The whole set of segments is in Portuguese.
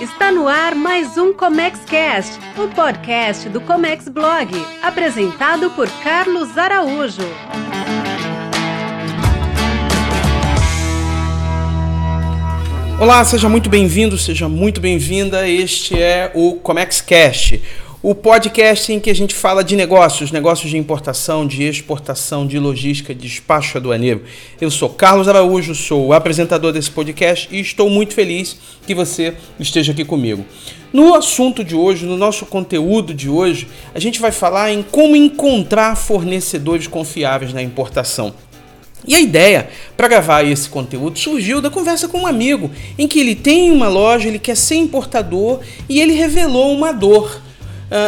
Está no ar mais um Comex Cast, o podcast do Comex Blog, apresentado por Carlos Araújo. Olá, seja muito bem-vindo, seja muito bem-vinda. Este é o Comex Cast o podcast em que a gente fala de negócios, negócios de importação, de exportação, de logística, de despacho aduaneiro. Eu sou Carlos Araújo, sou o apresentador desse podcast e estou muito feliz que você esteja aqui comigo. No assunto de hoje, no nosso conteúdo de hoje, a gente vai falar em como encontrar fornecedores confiáveis na importação. E a ideia para gravar esse conteúdo surgiu da conversa com um amigo, em que ele tem uma loja, ele quer ser importador e ele revelou uma dor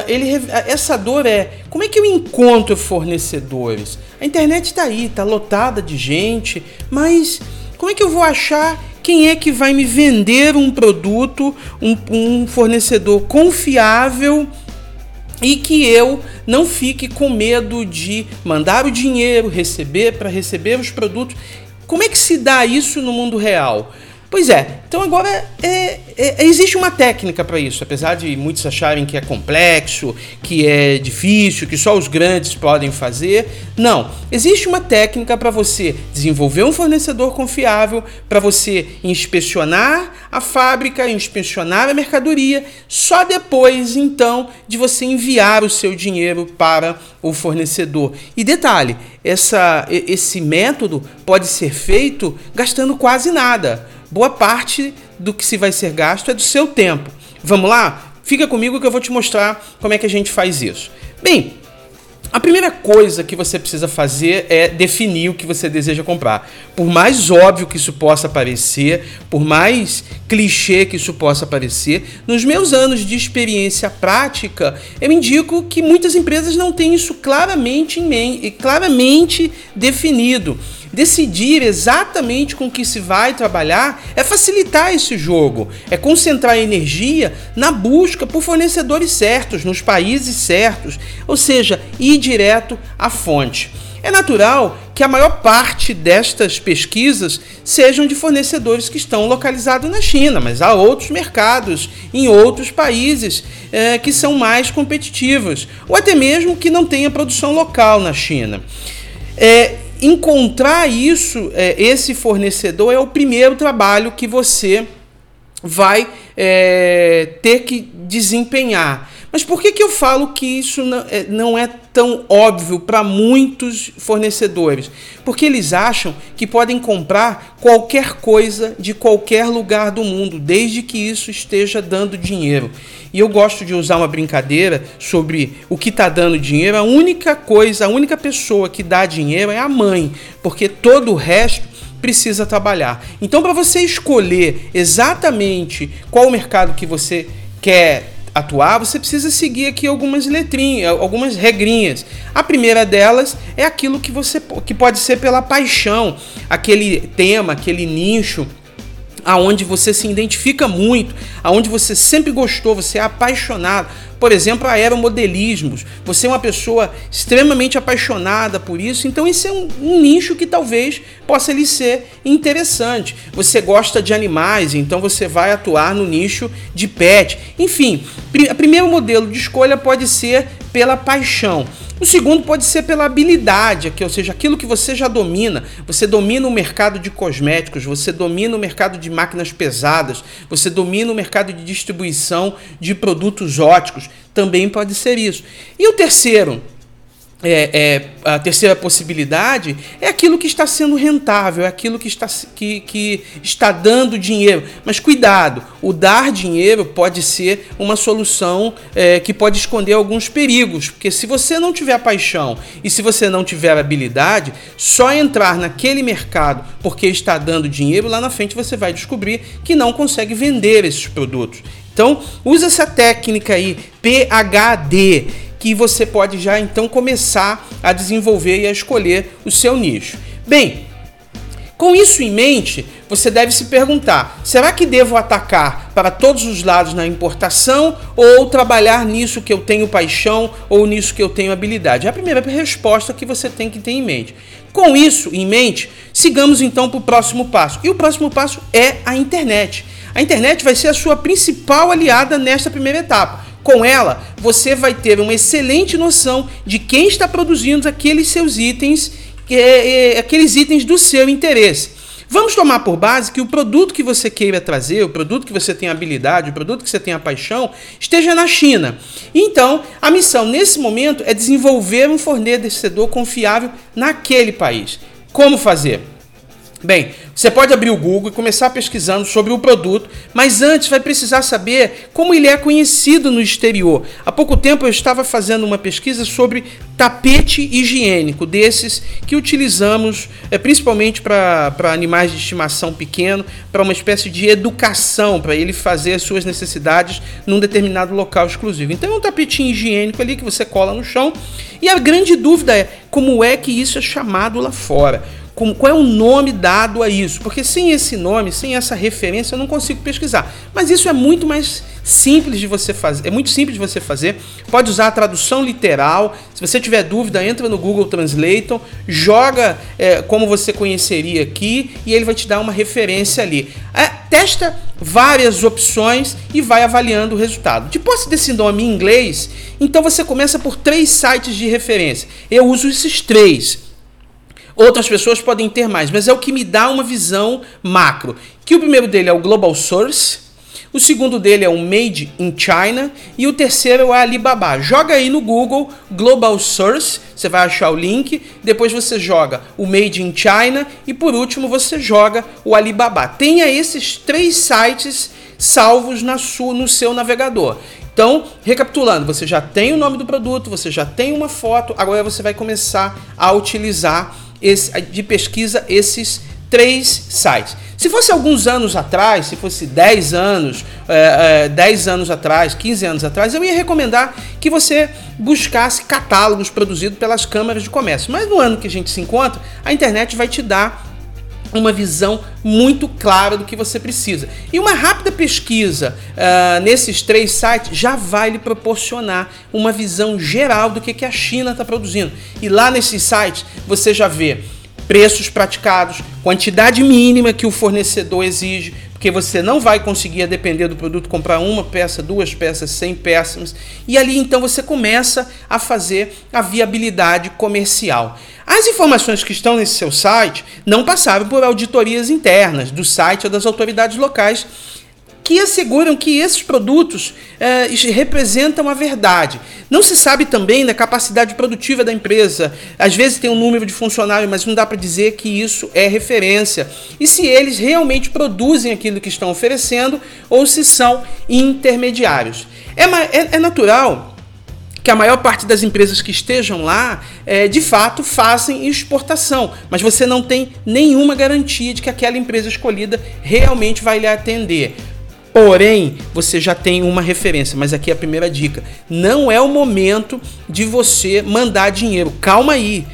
ele, essa dor é como é que eu encontro fornecedores? A internet está aí, está lotada de gente, mas como é que eu vou achar quem é que vai me vender um produto, um, um fornecedor confiável e que eu não fique com medo de mandar o dinheiro, receber para receber os produtos? Como é que se dá isso no mundo real? Pois é, então agora é, é, é, existe uma técnica para isso, apesar de muitos acharem que é complexo, que é difícil, que só os grandes podem fazer. Não, existe uma técnica para você desenvolver um fornecedor confiável, para você inspecionar a fábrica, inspecionar a mercadoria, só depois então de você enviar o seu dinheiro para o fornecedor. E detalhe, essa, esse método pode ser feito gastando quase nada boa parte do que se vai ser gasto é do seu tempo. Vamos lá? Fica comigo que eu vou te mostrar como é que a gente faz isso. Bem, a primeira coisa que você precisa fazer é definir o que você deseja comprar. Por mais óbvio que isso possa parecer, por mais clichê que isso possa parecer, nos meus anos de experiência prática, eu indico que muitas empresas não têm isso claramente em mente, claramente definido decidir exatamente com que se vai trabalhar é facilitar esse jogo, é concentrar energia na busca por fornecedores certos, nos países certos, ou seja, ir direto à fonte. É natural que a maior parte destas pesquisas sejam de fornecedores que estão localizados na China, mas há outros mercados em outros países é, que são mais competitivos, ou até mesmo que não tenha produção local na China. É, encontrar isso, é, esse fornecedor, é o primeiro trabalho que você vai é, ter que desempenhar. Mas por que, que eu falo que isso não é, é tão óbvio para muitos fornecedores? Porque eles acham que podem comprar qualquer coisa de qualquer lugar do mundo, desde que isso esteja dando dinheiro. E eu gosto de usar uma brincadeira sobre o que está dando dinheiro. A única coisa, a única pessoa que dá dinheiro é a mãe, porque todo o resto precisa trabalhar. Então, para você escolher exatamente qual mercado que você quer atuar, você precisa seguir aqui algumas letrinhas, algumas regrinhas. A primeira delas é aquilo que você que pode ser pela paixão, aquele tema, aquele nicho aonde você se identifica muito, aonde você sempre gostou, você é apaixonado. Por exemplo, aeromodelismos. Você é uma pessoa extremamente apaixonada por isso, então esse é um, um, nicho que talvez possa lhe ser interessante. Você gosta de animais, então você vai atuar no nicho de pet. Enfim, o primeiro modelo de escolha pode ser pela paixão. O segundo pode ser pela habilidade, ou seja, aquilo que você já domina. Você domina o mercado de cosméticos, você domina o mercado de máquinas pesadas, você domina o mercado de distribuição de produtos óticos. Também pode ser isso. E o terceiro, é, é, a terceira possibilidade é aquilo que está sendo rentável, é aquilo que está, que, que está dando dinheiro. Mas cuidado, o dar dinheiro pode ser uma solução é, que pode esconder alguns perigos, porque se você não tiver paixão e se você não tiver habilidade, só entrar naquele mercado porque está dando dinheiro, lá na frente você vai descobrir que não consegue vender esses produtos. Então, usa essa técnica aí, PHD que você pode já então começar a desenvolver e a escolher o seu nicho. Bem, com isso em mente, você deve se perguntar: será que devo atacar para todos os lados na importação ou trabalhar nisso que eu tenho paixão ou nisso que eu tenho habilidade? É a primeira resposta que você tem que ter em mente. Com isso em mente, sigamos então para o próximo passo. E o próximo passo é a internet. A internet vai ser a sua principal aliada nesta primeira etapa. Com ela, você vai ter uma excelente noção de quem está produzindo aqueles seus itens, é, é, aqueles itens do seu interesse. Vamos tomar por base que o produto que você queira trazer, o produto que você tem habilidade, o produto que você tem a paixão, esteja na China. Então, a missão nesse momento é desenvolver um fornecedor confiável naquele país. Como fazer? Bem, você pode abrir o Google e começar pesquisando sobre o produto, mas antes vai precisar saber como ele é conhecido no exterior. Há pouco tempo eu estava fazendo uma pesquisa sobre tapete higiênico, desses que utilizamos é, principalmente para animais de estimação pequeno, para uma espécie de educação, para ele fazer as suas necessidades num determinado local exclusivo. Então é um tapetinho higiênico ali que você cola no chão. E a grande dúvida é como é que isso é chamado lá fora como, qual é o nome dado a isso? Porque sem esse nome, sem essa referência, eu não consigo pesquisar. Mas isso é muito mais simples de você fazer, é muito simples de você fazer. Pode usar a tradução literal. Se você tiver dúvida, entra no Google Translate, joga é, como você conheceria aqui e ele vai te dar uma referência ali. É, testa várias opções e vai avaliando o resultado. Depois desse nome em inglês, então você começa por três sites de referência. Eu uso esses três. Outras pessoas podem ter mais, mas é o que me dá uma visão macro. Que o primeiro dele é o Global Source, o segundo dele é o Made in China e o terceiro é o Alibaba. Joga aí no Google Global Source, você vai achar o link. Depois você joga o Made in China e por último você joga o Alibaba. Tenha esses três sites salvos na sua, no seu navegador. Então, recapitulando, você já tem o nome do produto, você já tem uma foto, agora você vai começar a utilizar esse, de pesquisa esses três sites. Se fosse alguns anos atrás, se fosse 10 anos, é, é, 10 anos atrás, 15 anos atrás, eu ia recomendar que você buscasse catálogos produzidos pelas câmaras de comércio. Mas no ano que a gente se encontra, a internet vai te dar uma visão muito clara do que você precisa. E uma rápida pesquisa uh, nesses três sites já vai lhe proporcionar uma visão geral do que, que a China está produzindo. E lá nesses sites você já vê preços praticados, quantidade mínima que o fornecedor exige, porque você não vai conseguir, a depender do produto, comprar uma peça, duas peças, cem peças. E ali então você começa a fazer a viabilidade comercial. As informações que estão nesse seu site não passaram por auditorias internas do site ou das autoridades locais que asseguram que esses produtos eh, representam a verdade. Não se sabe também da capacidade produtiva da empresa. Às vezes tem um número de funcionários, mas não dá para dizer que isso é referência. E se eles realmente produzem aquilo que estão oferecendo ou se são intermediários. É, é, é natural que a maior parte das empresas que estejam lá, é, de fato, fazem exportação, mas você não tem nenhuma garantia de que aquela empresa escolhida realmente vai lhe atender. Porém, você já tem uma referência, mas aqui é a primeira dica: não é o momento de você mandar dinheiro. Calma aí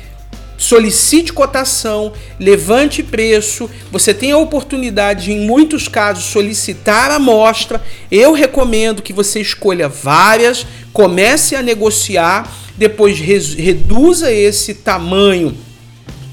solicite cotação, levante preço. Você tem a oportunidade, de, em muitos casos, solicitar amostra. Eu recomendo que você escolha várias, comece a negociar, depois reduza esse tamanho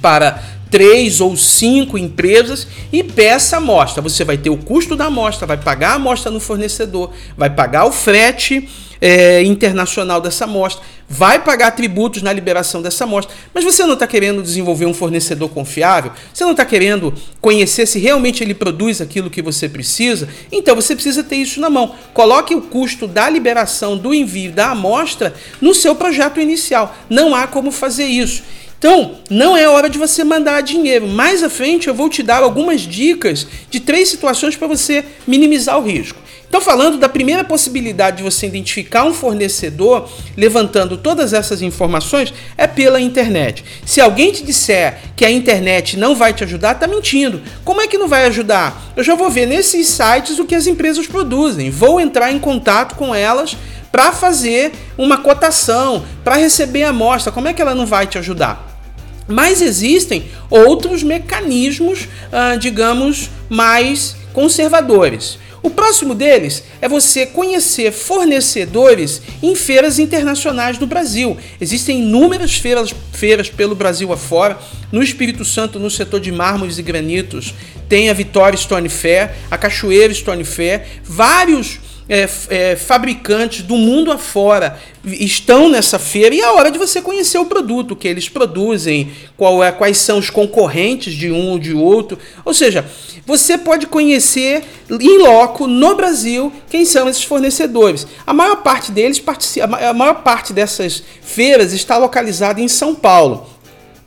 para três ou cinco empresas e peça amostra. Você vai ter o custo da amostra, vai pagar a amostra no fornecedor, vai pagar o frete é, internacional dessa amostra, vai pagar tributos na liberação dessa amostra, mas você não está querendo desenvolver um fornecedor confiável, você não está querendo conhecer se realmente ele produz aquilo que você precisa, então você precisa ter isso na mão. Coloque o custo da liberação do envio da amostra no seu projeto inicial. Não há como fazer isso. Então, não é hora de você mandar dinheiro. Mais à frente eu vou te dar algumas dicas de três situações para você minimizar o risco. Então, falando da primeira possibilidade de você identificar um fornecedor, levantando todas essas informações, é pela internet. Se alguém te disser que a internet não vai te ajudar, está mentindo. Como é que não vai ajudar? Eu já vou ver nesses sites o que as empresas produzem, vou entrar em contato com elas para fazer uma cotação, para receber a amostra. Como é que ela não vai te ajudar? Mas existem outros mecanismos, ah, digamos, mais conservadores. O próximo deles é você conhecer fornecedores em feiras internacionais do Brasil. Existem inúmeras feiras, feiras pelo Brasil afora. No Espírito Santo, no setor de mármores e granitos, tem a Vitória Stone Fair, a Cachoeira Stone Fair, vários é, é, fabricantes do mundo afora estão nessa feira e é hora de você conhecer o produto que eles produzem, qual é, quais são os concorrentes de um ou de outro. Ou seja, você pode conhecer em loco no Brasil quem são esses fornecedores. A maior parte deles, a maior parte dessas feiras está localizada em São Paulo.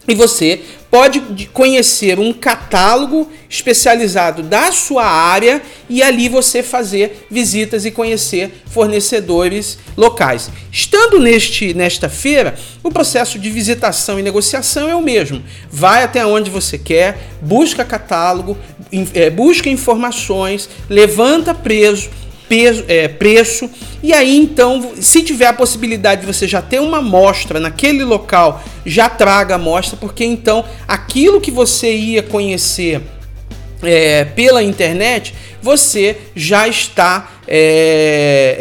E você pode conhecer um catálogo especializado da sua área e ali você fazer visitas e conhecer fornecedores locais. Estando neste nesta feira, o processo de visitação e negociação é o mesmo. Vai até onde você quer, busca catálogo, é, busca informações, levanta preço, peso, é, preço. E aí, então, se tiver a possibilidade de você já ter uma amostra naquele local, já traga a amostra, porque então aquilo que você ia conhecer é, pela internet, você já está é,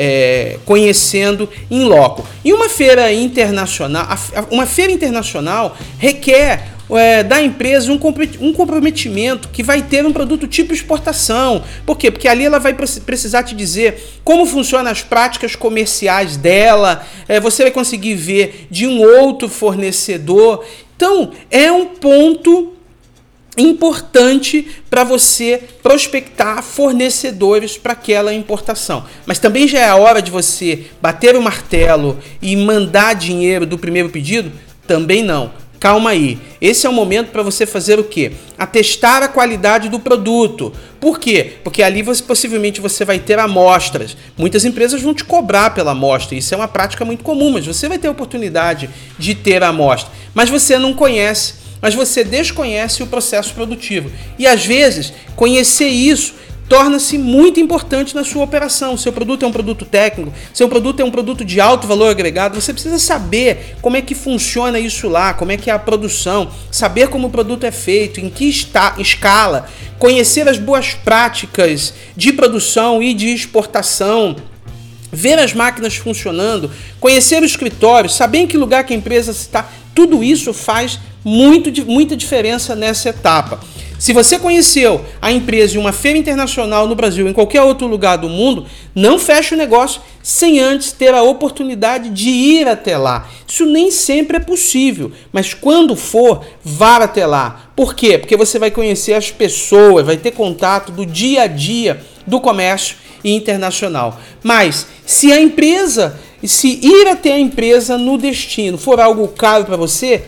é, conhecendo em loco. E uma feira internacional, uma feira internacional requer é, da empresa um, um comprometimento que vai ter um produto tipo exportação. Por quê? Porque ali ela vai precisar te dizer como funcionam as práticas comerciais dela, é, você vai conseguir ver de um outro fornecedor. Então, é um ponto importante para você prospectar fornecedores para aquela importação. Mas também já é a hora de você bater o martelo e mandar dinheiro do primeiro pedido? Também não. Calma aí. Esse é o momento para você fazer o quê? Atestar a qualidade do produto. Por quê? Porque ali você possivelmente você vai ter amostras. Muitas empresas vão te cobrar pela amostra. Isso é uma prática muito comum, mas você vai ter a oportunidade de ter a amostra. Mas você não conhece, mas você desconhece o processo produtivo. E às vezes, conhecer isso torna-se muito importante na sua operação. Seu produto é um produto técnico, seu produto é um produto de alto valor agregado, você precisa saber como é que funciona isso lá, como é que é a produção, saber como o produto é feito, em que está, escala, conhecer as boas práticas de produção e de exportação, ver as máquinas funcionando, conhecer o escritório, saber em que lugar que a empresa está, tudo isso faz muito, muita diferença nessa etapa. Se você conheceu a empresa em uma feira internacional no Brasil, em qualquer outro lugar do mundo, não feche o negócio sem antes ter a oportunidade de ir até lá. Isso nem sempre é possível, mas quando for, vá até lá. Por quê? Porque você vai conhecer as pessoas, vai ter contato do dia a dia do comércio internacional. Mas se a empresa, se ir até a empresa no destino for algo caro para você,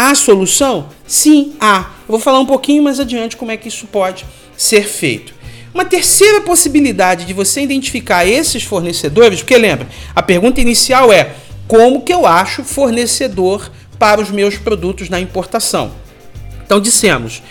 Há solução? Sim, há. Eu vou falar um pouquinho mais adiante como é que isso pode ser feito. Uma terceira possibilidade de você identificar esses fornecedores, porque lembra, a pergunta inicial é como que eu acho fornecedor para os meus produtos na importação? Então dissemos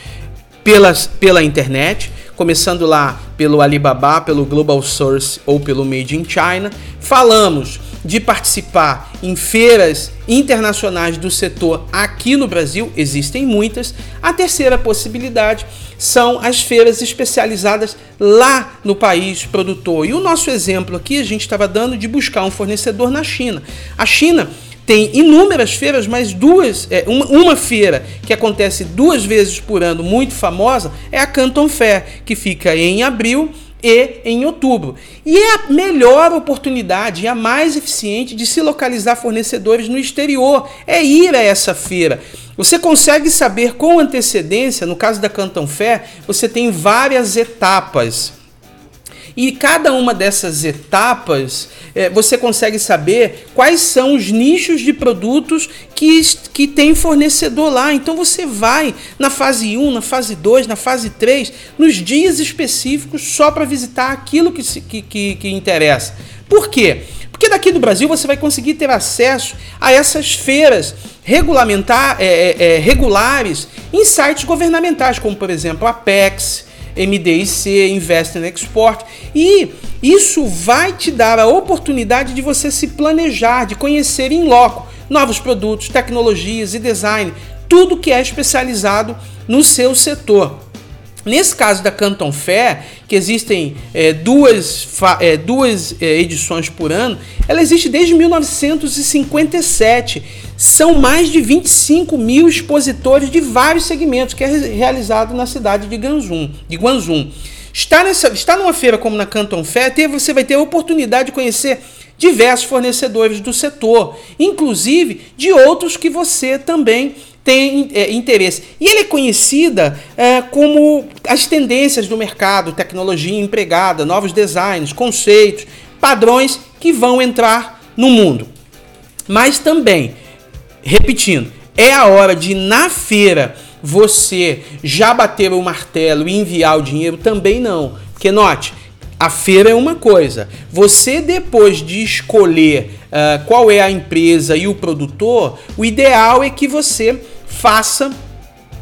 pelas, pela internet, começando lá pelo Alibaba, pelo Global Source ou pelo Made in China. Falamos de participar em feiras internacionais do setor aqui no Brasil, existem muitas. A terceira possibilidade são as feiras especializadas lá no país produtor. E o nosso exemplo aqui a gente estava dando de buscar um fornecedor na China. A China tem inúmeras feiras, mas duas, é, uma, uma, feira que acontece duas vezes por ano, muito famosa, é a Canton Fair, que fica em abril e em outubro. E é a melhor oportunidade e a mais eficiente de se localizar fornecedores no exterior, é ir a essa feira. Você consegue saber com antecedência, no caso da Canton Fair, você tem várias etapas e cada uma dessas etapas é, você consegue saber quais são os nichos de produtos que, que tem fornecedor lá. Então você vai na fase 1, na fase 2, na fase 3, nos dias específicos só para visitar aquilo que, que, que, que interessa. Por quê? Porque daqui do Brasil você vai conseguir ter acesso a essas feiras regulamentar, é, é, é regulares em sites governamentais, como por exemplo a Apex, MDIC, Invest in Export. E isso vai te dar a oportunidade de você se planejar, de conhecer em loco novos produtos, tecnologias e design, tudo que é especializado no seu setor. Nesse caso da Canton Fair, que existem é, duas, é, duas é, edições por ano, ela existe desde 1957. São mais de 25 mil expositores de vários segmentos, que é realizado na cidade de Guangzhou. De Guangzhou. Está, nessa, está numa feira como na Canton Fair, você vai ter a oportunidade de conhecer diversos fornecedores do setor, inclusive de outros que você também tem é, interesse. E ele é conhecida é, como as tendências do mercado, tecnologia empregada, novos designs, conceitos, padrões que vão entrar no mundo. Mas também, repetindo, é a hora de na feira você já bater o martelo e enviar o dinheiro? Também não. Porque note, a feira é uma coisa. Você, depois de escolher uh, qual é a empresa e o produtor, o ideal é que você faça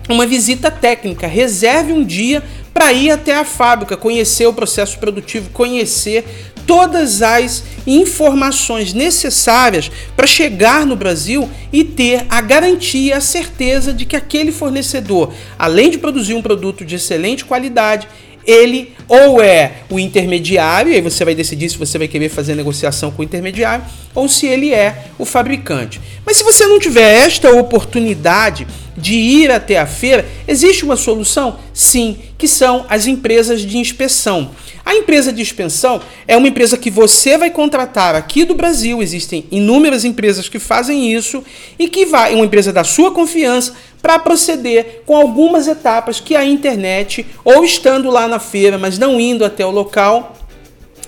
uma visita técnica, reserve um dia para ir até a fábrica, conhecer o processo produtivo, conhecer todas as informações necessárias para chegar no Brasil e ter a garantia, a certeza de que aquele fornecedor, além de produzir um produto de excelente qualidade, ele ou é o intermediário, e aí você vai decidir se você vai querer fazer negociação com o intermediário, ou se ele é o fabricante. Mas se você não tiver esta oportunidade de ir até a feira, existe uma solução? Sim, que são as empresas de inspeção. A empresa de inspeção é uma empresa que você vai contratar aqui do Brasil, existem inúmeras empresas que fazem isso e que vai, uma empresa da sua confiança, para proceder com algumas etapas que a internet, ou estando lá na feira, mas não indo até o local,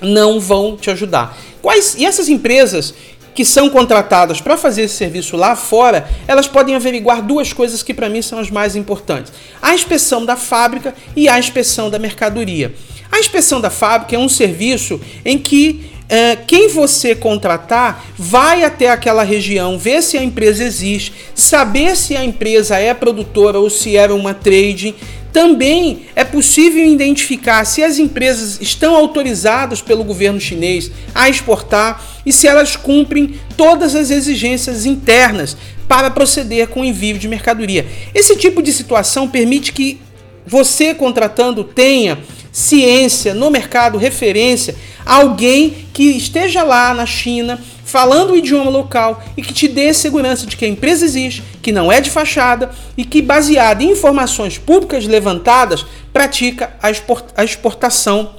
não vão te ajudar. Quais e essas empresas que são contratadas para fazer esse serviço lá fora, elas podem averiguar duas coisas que para mim são as mais importantes: a inspeção da fábrica e a inspeção da mercadoria. A inspeção da fábrica é um serviço em que é, quem você contratar vai até aquela região, ver se a empresa existe, saber se a empresa é produtora ou se era uma trade. Também é possível identificar se as empresas estão autorizadas pelo governo chinês a exportar e se elas cumprem todas as exigências internas para proceder com o envio de mercadoria. Esse tipo de situação permite que você contratando tenha ciência no mercado, referência, alguém que esteja lá na China falando o idioma local e que te dê segurança de que a empresa existe, que não é de fachada e que, baseada em informações públicas levantadas, pratica a exportação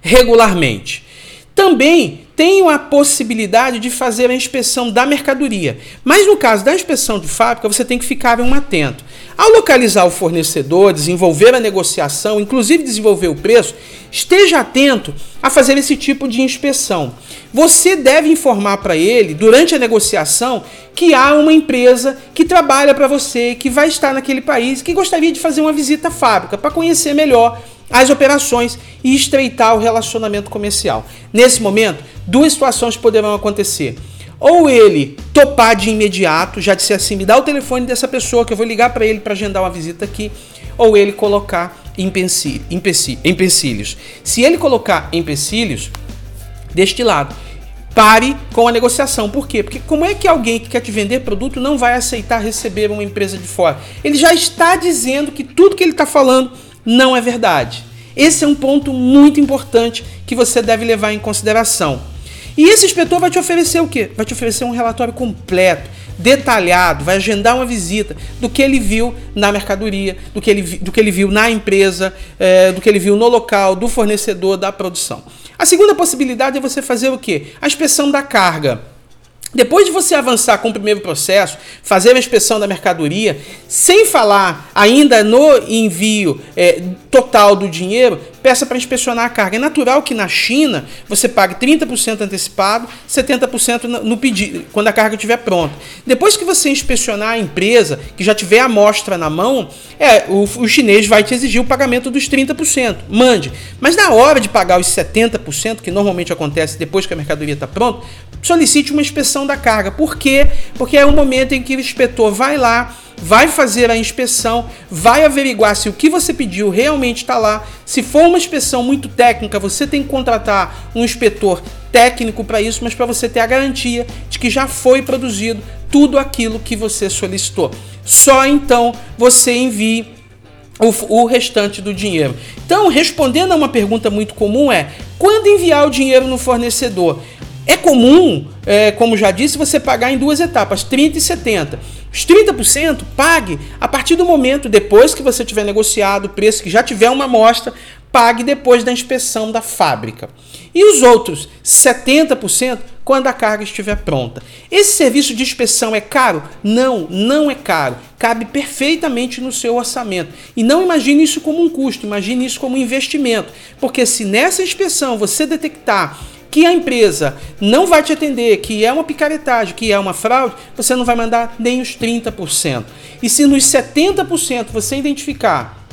regularmente. Também tenho a possibilidade de fazer a inspeção da mercadoria. Mas no caso da inspeção de fábrica, você tem que ficar um atento. Ao localizar o fornecedor, desenvolver a negociação, inclusive desenvolver o preço, esteja atento a fazer esse tipo de inspeção. Você deve informar para ele, durante a negociação, que há uma empresa que trabalha para você, que vai estar naquele país, que gostaria de fazer uma visita à fábrica para conhecer melhor as operações e estreitar o relacionamento comercial. Nesse momento, duas situações poderão acontecer. Ou ele topar de imediato, já disser assim, me dá o telefone dessa pessoa que eu vou ligar para ele para agendar uma visita aqui, ou ele colocar empecilhos. Se ele colocar empecilhos, deste lado, pare com a negociação. Por quê? Porque como é que alguém que quer te vender produto não vai aceitar receber uma empresa de fora? Ele já está dizendo que tudo que ele está falando não é verdade. Esse é um ponto muito importante que você deve levar em consideração. E esse inspetor vai te oferecer o quê? Vai te oferecer um relatório completo, detalhado, vai agendar uma visita do que ele viu na mercadoria, do que ele, do que ele viu na empresa, é, do que ele viu no local, do fornecedor, da produção. A segunda possibilidade é você fazer o quê? A inspeção da carga. Depois de você avançar com o primeiro processo, fazer a inspeção da mercadoria, sem falar ainda no envio é, total do dinheiro, peça para inspecionar a carga. É natural que na China você pague 30% antecipado, 70% no pedido, quando a carga estiver pronta. Depois que você inspecionar a empresa, que já tiver a amostra na mão, é, o, o chinês vai te exigir o pagamento dos 30%. Mande. Mas na hora de pagar os 70%, que normalmente acontece depois que a mercadoria está pronta, solicite uma inspeção da carga. Por quê? Porque é o momento em que o inspetor vai lá vai fazer a inspeção, vai averiguar se o que você pediu realmente está lá. Se for uma inspeção muito técnica, você tem que contratar um inspetor técnico para isso, mas para você ter a garantia de que já foi produzido tudo aquilo que você solicitou. Só então você envie o, o restante do dinheiro. Então, respondendo a uma pergunta muito comum é: quando enviar o dinheiro no fornecedor? É comum, é, como já disse, você pagar em duas etapas, 30 e 70. Os 30% pague a partir do momento, depois que você tiver negociado o preço, que já tiver uma amostra, pague depois da inspeção da fábrica. E os outros 70% quando a carga estiver pronta. Esse serviço de inspeção é caro? Não, não é caro. Cabe perfeitamente no seu orçamento. E não imagine isso como um custo, imagine isso como um investimento. Porque se nessa inspeção você detectar que a empresa não vai te atender, que é uma picaretagem, que é uma fraude, você não vai mandar nem os 30%. E se nos 70% você identificar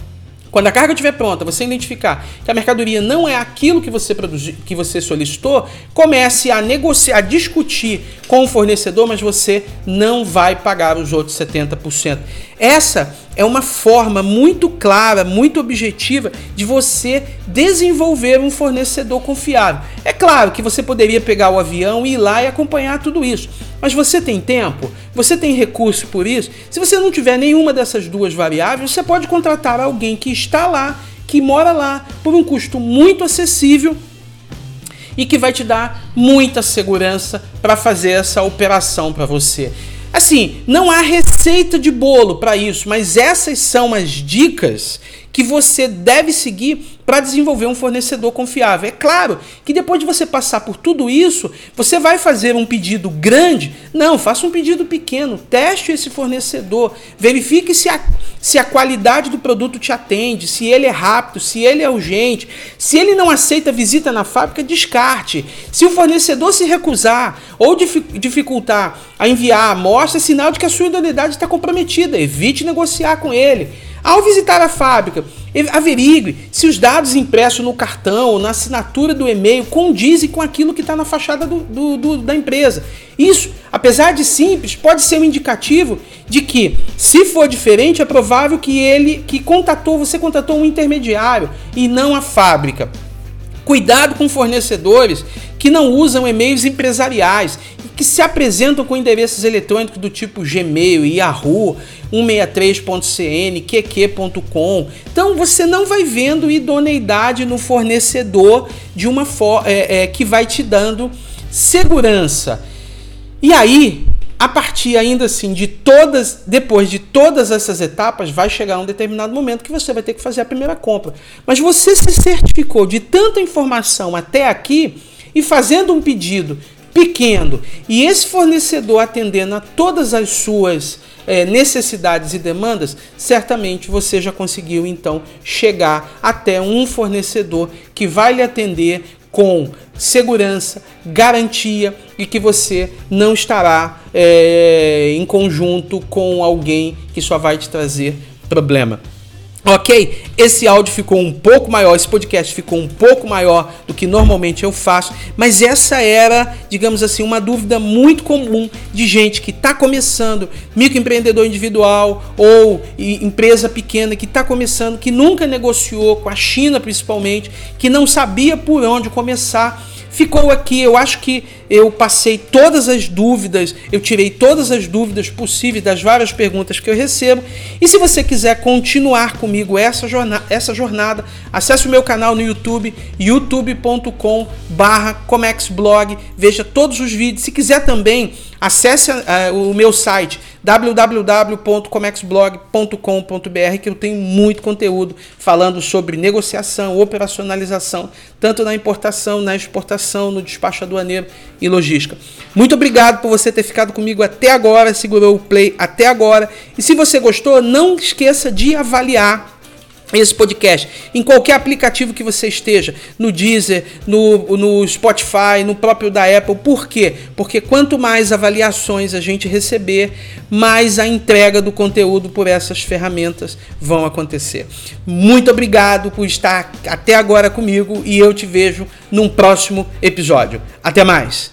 quando a carga estiver pronta, você identificar que a mercadoria não é aquilo que você produziu, que você solicitou, comece a negociar, a discutir com o fornecedor, mas você não vai pagar os outros 70%. Essa é uma forma muito clara, muito objetiva de você desenvolver um fornecedor confiável. É claro que você poderia pegar o avião e ir lá e acompanhar tudo isso, mas você tem tempo? Você tem recurso por isso? Se você não tiver nenhuma dessas duas variáveis, você pode contratar alguém que está lá, que mora lá, por um custo muito acessível e que vai te dar muita segurança para fazer essa operação para você. Assim, não há receita de bolo para isso, mas essas são as dicas que você deve seguir para desenvolver um fornecedor confiável. É claro que depois de você passar por tudo isso, você vai fazer um pedido grande? Não, faça um pedido pequeno, teste esse fornecedor, verifique se a, se a qualidade do produto te atende, se ele é rápido, se ele é urgente. Se ele não aceita visita na fábrica, descarte. Se o fornecedor se recusar ou dificultar a enviar a amostra, é sinal de que a sua idoneidade está comprometida. Evite negociar com ele. Ao visitar a fábrica, averigue se os dados impressos no cartão ou na assinatura do e-mail condizem com aquilo que está na fachada do, do, do, da empresa. Isso, apesar de simples, pode ser um indicativo de que, se for diferente, é provável que ele que contatou, você contatou um intermediário e não a fábrica. Cuidado com fornecedores que não usam e-mails empresariais e que se apresentam com endereços eletrônicos do tipo Gmail, Yahoo, 163.cn, qq.com. Então você não vai vendo idoneidade no fornecedor de uma é, é, que vai te dando segurança. E aí a partir ainda assim de todas, depois de todas essas etapas, vai chegar um determinado momento que você vai ter que fazer a primeira compra. Mas você se certificou de tanta informação até aqui e fazendo um pedido pequeno e esse fornecedor atendendo a todas as suas é, necessidades e demandas, certamente você já conseguiu então chegar até um fornecedor que vai lhe atender com segurança, garantia e que você não estará é, em conjunto com alguém que só vai te trazer problema. Ok? Esse áudio ficou um pouco maior, esse podcast ficou um pouco maior do que normalmente eu faço, mas essa era, digamos assim, uma dúvida muito comum de gente que está começando, microempreendedor individual ou empresa pequena que está começando, que nunca negociou com a China principalmente, que não sabia por onde começar ficou aqui. Eu acho que eu passei todas as dúvidas, eu tirei todas as dúvidas possíveis das várias perguntas que eu recebo. E se você quiser continuar comigo essa jornada, essa jornada acesse o meu canal no YouTube, youtube.com/comexblog, veja todos os vídeos. Se quiser também, acesse uh, o meu site www.comexblog.com.br que eu tenho muito conteúdo falando sobre negociação, operacionalização, tanto na importação, na exportação, no despacho aduaneiro e logística. Muito obrigado por você ter ficado comigo até agora, segurou o play até agora. E se você gostou, não esqueça de avaliar esse podcast em qualquer aplicativo que você esteja, no Deezer, no, no Spotify, no próprio da Apple. Por quê? Porque quanto mais avaliações a gente receber, mais a entrega do conteúdo por essas ferramentas vão acontecer. Muito obrigado por estar até agora comigo e eu te vejo num próximo episódio. Até mais!